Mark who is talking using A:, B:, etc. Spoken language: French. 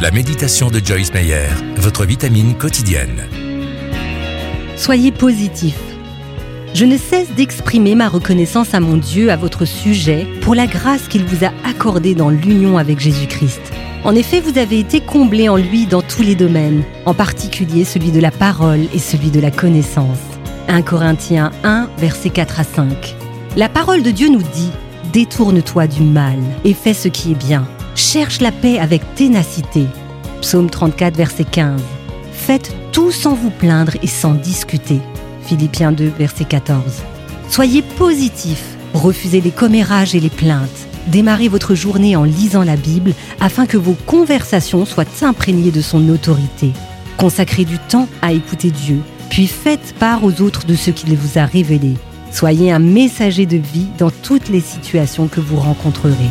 A: La méditation de Joyce Meyer, votre vitamine quotidienne.
B: Soyez positif. Je ne cesse d'exprimer ma reconnaissance à mon Dieu à votre sujet pour la grâce qu'il vous a accordée dans l'union avec Jésus-Christ. En effet, vous avez été comblé en lui dans tous les domaines, en particulier celui de la parole et celui de la connaissance. 1 Corinthiens 1, versets 4 à 5. La parole de Dieu nous dit Détourne-toi du mal et fais ce qui est bien. Cherche la paix avec ténacité. Psaume 34, verset 15. Faites tout sans vous plaindre et sans discuter. Philippiens 2, verset 14. Soyez positif. Refusez les commérages et les plaintes. Démarrez votre journée en lisant la Bible afin que vos conversations soient imprégnées de son autorité. Consacrez du temps à écouter Dieu, puis faites part aux autres de ce qu'il vous a révélé. Soyez un messager de vie dans toutes les situations que vous rencontrerez.